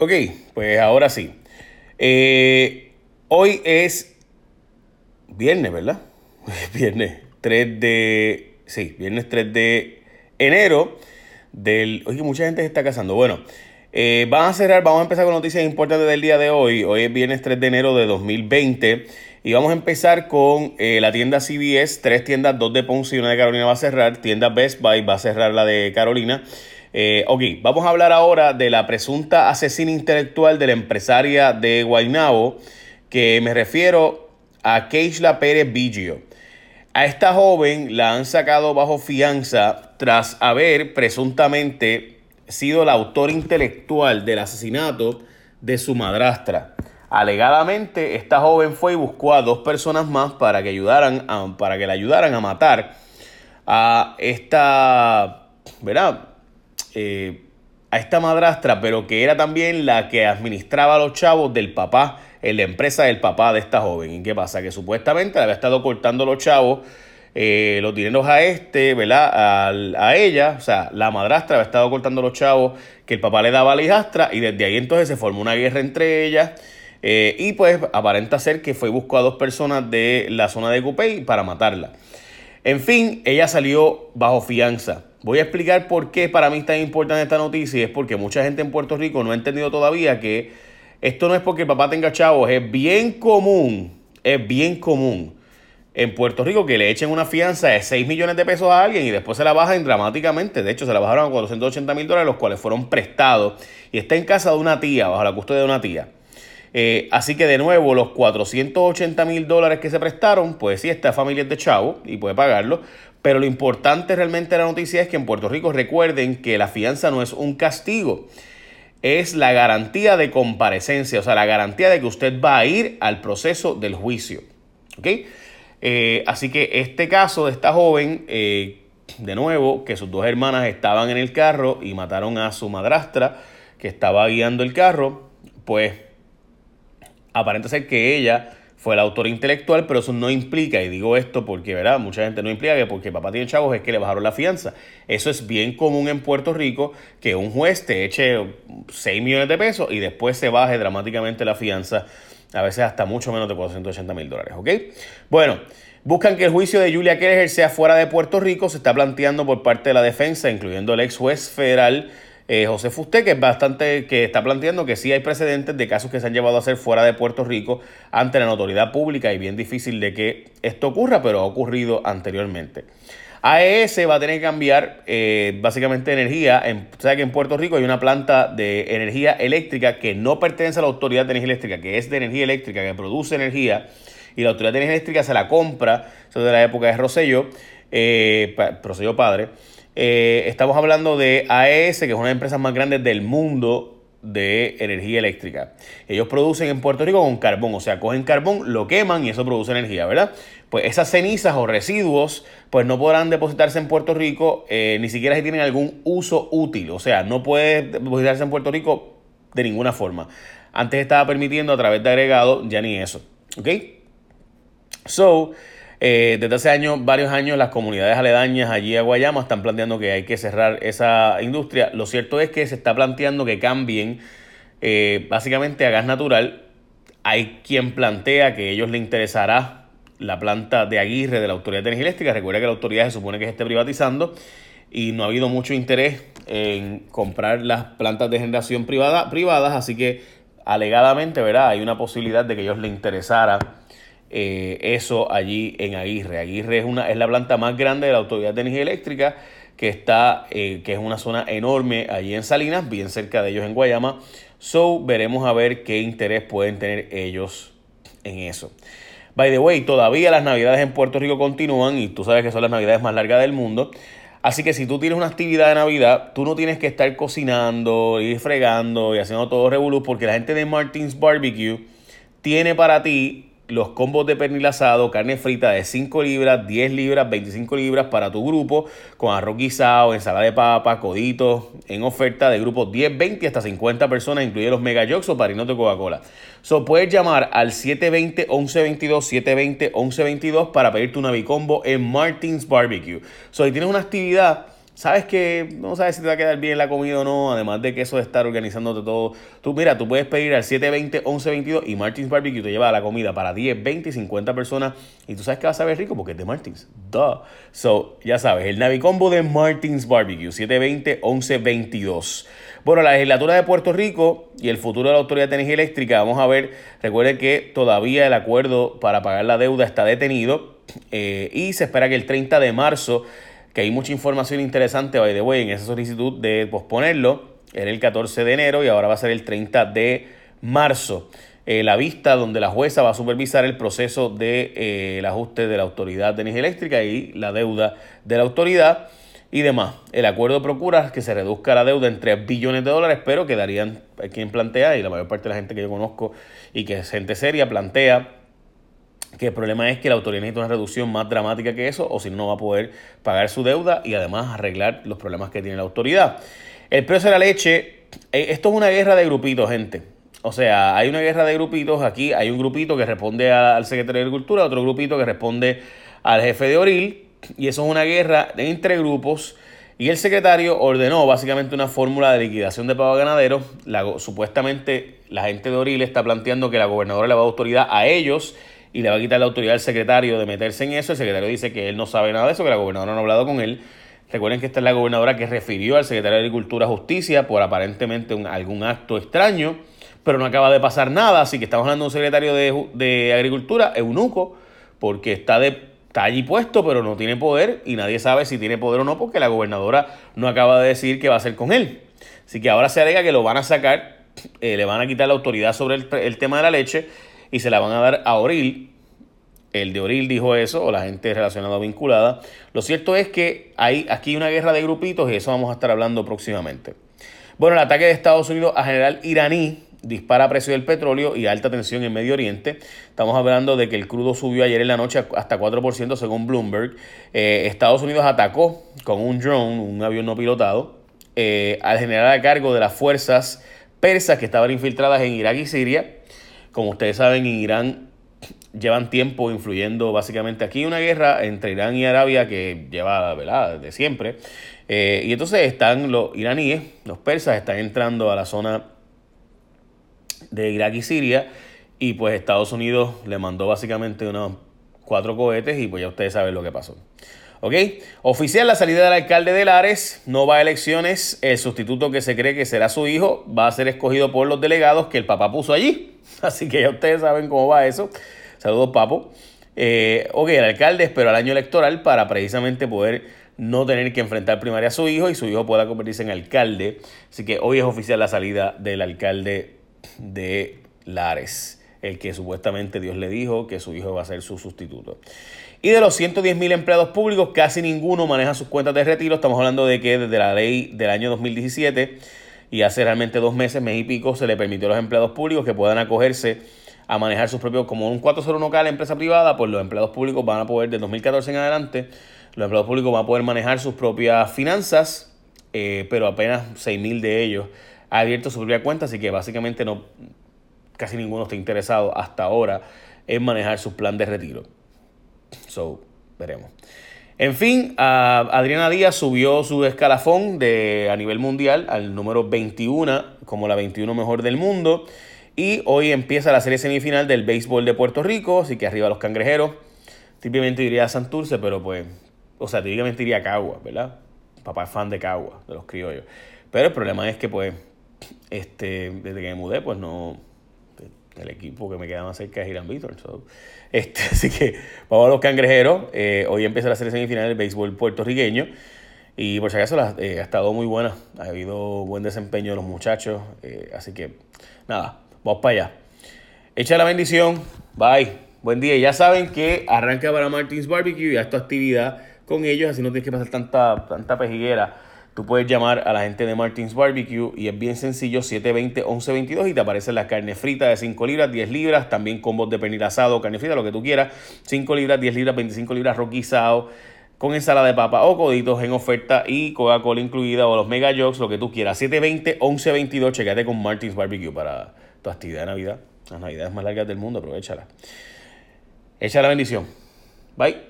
Ok, pues ahora sí. Eh, hoy es viernes, ¿verdad? Viernes 3 de... Sí, viernes 3 de enero del... Oye, mucha gente se está casando. Bueno, eh, a cerrar, vamos a empezar con noticias importantes del día de hoy. Hoy es viernes 3 de enero de 2020 y vamos a empezar con eh, la tienda CBS, tres tiendas, dos de Ponce y una de Carolina va a cerrar. Tienda Best Buy va a cerrar la de Carolina. Eh, ok, vamos a hablar ahora de la presunta asesina intelectual de la empresaria de Guaynabo, que me refiero a Keishla Pérez Biggio. A esta joven la han sacado bajo fianza tras haber presuntamente sido la autor intelectual del asesinato de su madrastra. Alegadamente, esta joven fue y buscó a dos personas más para que, ayudaran para que le ayudaran a matar a esta, ¿verdad? Eh, a esta madrastra, pero que era también la que administraba los chavos del papá, en la empresa del papá de esta joven. ¿Y qué pasa? Que supuestamente le había estado cortando los chavos, eh, los dineros a este, ¿verdad? A, a, ella, o sea, la madrastra había estado cortando los chavos que el papá le daba a la hijastra y desde ahí entonces se formó una guerra entre ellas. Eh, y pues aparenta ser que fue buscó a dos personas de la zona de Cupey para matarla. En fin, ella salió bajo fianza. Voy a explicar por qué para mí es tan importante esta noticia. Es porque mucha gente en Puerto Rico no ha entendido todavía que esto no es porque el papá tenga chavos. Es bien común, es bien común en Puerto Rico que le echen una fianza de 6 millones de pesos a alguien y después se la bajan dramáticamente. De hecho, se la bajaron a 480 mil dólares, los cuales fueron prestados. Y está en casa de una tía, bajo la custodia de una tía. Eh, así que de nuevo, los 480 mil dólares que se prestaron, pues sí, esta familia es de chavo y puede pagarlo. Pero lo importante realmente de la noticia es que en Puerto Rico recuerden que la fianza no es un castigo, es la garantía de comparecencia, o sea, la garantía de que usted va a ir al proceso del juicio. Eh, así que este caso de esta joven, eh, de nuevo, que sus dos hermanas estaban en el carro y mataron a su madrastra que estaba guiando el carro, pues aparenta ser que ella fue la autora intelectual, pero eso no implica, y digo esto porque, ¿verdad? Mucha gente no implica que porque papá tiene chavos es que le bajaron la fianza. Eso es bien común en Puerto Rico, que un juez te eche 6 millones de pesos y después se baje dramáticamente la fianza, a veces hasta mucho menos de 480 mil dólares, ¿ok? Bueno, buscan que el juicio de Julia Keller sea fuera de Puerto Rico, se está planteando por parte de la defensa, incluyendo el ex juez federal eh, José Fusté, que es bastante, que está planteando que sí hay precedentes de casos que se han llevado a hacer fuera de Puerto Rico ante la notoriedad pública y bien difícil de que esto ocurra, pero ha ocurrido anteriormente. AES va a tener que cambiar eh, básicamente energía. En, o que en Puerto Rico hay una planta de energía eléctrica que no pertenece a la Autoridad de Energía Eléctrica, que es de energía eléctrica, que produce energía, y la Autoridad de Energía Eléctrica se la compra, eso de la época de Rosselló, eh, Rosselló padre, eh, estamos hablando de AES, que es una de las empresas más grandes del mundo de energía eléctrica. Ellos producen en Puerto Rico con carbón, o sea, cogen carbón, lo queman y eso produce energía, ¿verdad? Pues esas cenizas o residuos, pues no podrán depositarse en Puerto Rico, eh, ni siquiera si tienen algún uso útil, o sea, no puede depositarse en Puerto Rico de ninguna forma. Antes estaba permitiendo a través de agregado, ya ni eso, ¿ok? So, eh, desde hace años, varios años, las comunidades aledañas allí a Guayama están planteando que hay que cerrar esa industria. Lo cierto es que se está planteando que cambien eh, básicamente a gas natural. Hay quien plantea que a ellos les interesará la planta de Aguirre de la Autoridad de Energía Eléctrica. Recuerda que la autoridad se supone que se esté privatizando y no ha habido mucho interés en comprar las plantas de generación privada, privadas, así que alegadamente, ¿verdad? Hay una posibilidad de que ellos les interesara eh, eso allí en Aguirre. Aguirre es, una, es la planta más grande de la Autoridad de Energía Eléctrica que está, eh, que es una zona enorme allí en Salinas, bien cerca de ellos en Guayama. So, veremos a ver qué interés pueden tener ellos en eso. By the way, todavía las navidades en Puerto Rico continúan y tú sabes que son las navidades más largas del mundo. Así que si tú tienes una actividad de Navidad, tú no tienes que estar cocinando, y fregando y haciendo todo revolú, porque la gente de Martins Barbecue tiene para ti los combos de pernil asado, carne frita de 5 libras, 10 libras, 25 libras para tu grupo, con arroz guisado, ensalada de papa, coditos, en oferta de grupos 10, 20 hasta 50 personas, incluye los mega jocks o parinos de Coca-Cola. So, puedes llamar al 720-1122, 720-1122 para pedirte una bicombo en Martins Barbecue. So, si tienes una actividad sabes que no sabes si te va a quedar bien la comida o no, además de que eso de estar organizándote todo. Tú, mira, tú puedes pedir al 720-1122 y Martins Barbecue te lleva la comida para 10, 20 y 50 personas y tú sabes que va a saber rico porque es de Martins. Duh. So, ya sabes, el Navicombo de Martins Barbecue, 720-1122. Bueno, la legislatura de Puerto Rico y el futuro de la Autoridad de Energía Eléctrica, vamos a ver, recuerde que todavía el acuerdo para pagar la deuda está detenido eh, y se espera que el 30 de marzo que hay mucha información interesante, by the way, en esa solicitud de posponerlo. Era el 14 de enero y ahora va a ser el 30 de marzo. Eh, la vista donde la jueza va a supervisar el proceso del de, eh, ajuste de la Autoridad de Energía Eléctrica y la deuda de la autoridad y demás. El acuerdo procura que se reduzca la deuda en 3 billones de dólares, pero quedarían, quien plantea, y la mayor parte de la gente que yo conozco y que es gente seria, plantea que el problema es que la autoridad necesita una reducción más dramática que eso, o si no, no va a poder pagar su deuda y además arreglar los problemas que tiene la autoridad. El precio de la leche, eh, esto es una guerra de grupitos, gente. O sea, hay una guerra de grupitos. Aquí hay un grupito que responde al secretario de Agricultura, otro grupito que responde al jefe de Oril, y eso es una guerra entre grupos. Y el secretario ordenó básicamente una fórmula de liquidación de pago a ganaderos. supuestamente la gente de Oril está planteando que la gobernadora le va a autoridad a ellos y le va a quitar la autoridad al secretario de meterse en eso. El secretario dice que él no sabe nada de eso, que la gobernadora no ha hablado con él. Recuerden que esta es la gobernadora que refirió al secretario de Agricultura Justicia por aparentemente algún acto extraño, pero no acaba de pasar nada. Así que estamos hablando de un secretario de, Agricultura, eunuco, porque está, de, está allí puesto, pero no tiene poder y nadie sabe si tiene poder o no, porque la gobernadora no acaba de decir qué va a hacer con él. Así que ahora se alega que lo van a sacar, eh, le van a quitar la autoridad sobre el, el tema de la leche y se la van a dar a Oril. El de Oril dijo eso, o la gente relacionada o vinculada. Lo cierto es que hay aquí una guerra de grupitos y eso vamos a estar hablando próximamente. Bueno, el ataque de Estados Unidos a general iraní dispara precio del petróleo y alta tensión en Medio Oriente. Estamos hablando de que el crudo subió ayer en la noche hasta 4% según Bloomberg. Eh, Estados Unidos atacó con un drone, un avión no pilotado, eh, al general a cargo de las fuerzas persas que estaban infiltradas en Irak y Siria como ustedes saben, en Irán llevan tiempo influyendo básicamente aquí una guerra entre Irán y Arabia que lleva, ¿verdad?, de siempre. Eh, y entonces están los iraníes, los persas, están entrando a la zona de Irak y Siria. Y pues Estados Unidos le mandó básicamente unos cuatro cohetes y pues ya ustedes saben lo que pasó. ¿Ok? Oficial la salida del alcalde de Lares, no va a elecciones, el sustituto que se cree que será su hijo va a ser escogido por los delegados que el papá puso allí. Así que ya ustedes saben cómo va eso. Saludos, papo. Eh, ok, el alcalde esperó al año electoral para precisamente poder no tener que enfrentar primaria a su hijo y su hijo pueda convertirse en alcalde. Así que hoy es oficial la salida del alcalde de Lares, el que supuestamente Dios le dijo que su hijo va a ser su sustituto. Y de los 110 mil empleados públicos, casi ninguno maneja sus cuentas de retiro. Estamos hablando de que desde la ley del año 2017 y hace realmente dos meses, mes y pico, se le permitió a los empleados públicos que puedan acogerse a manejar sus propios, como un 401k la empresa privada, pues los empleados públicos van a poder, de 2014 en adelante, los empleados públicos van a poder manejar sus propias finanzas, eh, pero apenas 6 mil de ellos ha abierto su propia cuenta, así que básicamente no, casi ninguno está interesado hasta ahora en manejar su plan de retiro. So, veremos. En fin, Adriana Díaz subió su escalafón de, a nivel mundial al número 21 como la 21 mejor del mundo. Y hoy empieza la serie semifinal del béisbol de Puerto Rico, así que arriba los cangrejeros. Típicamente diría Santurce, pero pues, o sea, típicamente diría Cagua, ¿verdad? Papá es fan de Cagua, de los criollos. Pero el problema es que pues, este, desde que me mudé, pues no, el equipo que me queda más cerca es Irán Víctor. este, así que vamos a los cangrejeros. Eh, hoy empieza la serie semifinal del béisbol puertorriqueño. Y por si acaso eh, ha estado muy buena. Ha habido buen desempeño de los muchachos. Eh, así que nada, vamos para allá. Echa la bendición. Bye. Buen día. Ya saben que arranca para Martins Barbecue y haz tu actividad con ellos. Así no tienes que pasar tanta, tanta pejiguera Tú puedes llamar a la gente de Martins Barbecue y es bien sencillo, 720-1122 y te aparecen las carnes fritas de 5 libras, 10 libras, también combos de pernil asado, carne frita, lo que tú quieras, 5 libras, 10 libras, 25 libras roquizado con ensalada de papa o coditos en oferta y Coca-Cola incluida o los Mega Jogs, lo que tú quieras. 720-1122, checate con Martins Barbecue para tu actividad de Navidad. Las Navidades más largas del mundo, aprovechala. Echa la bendición. Bye.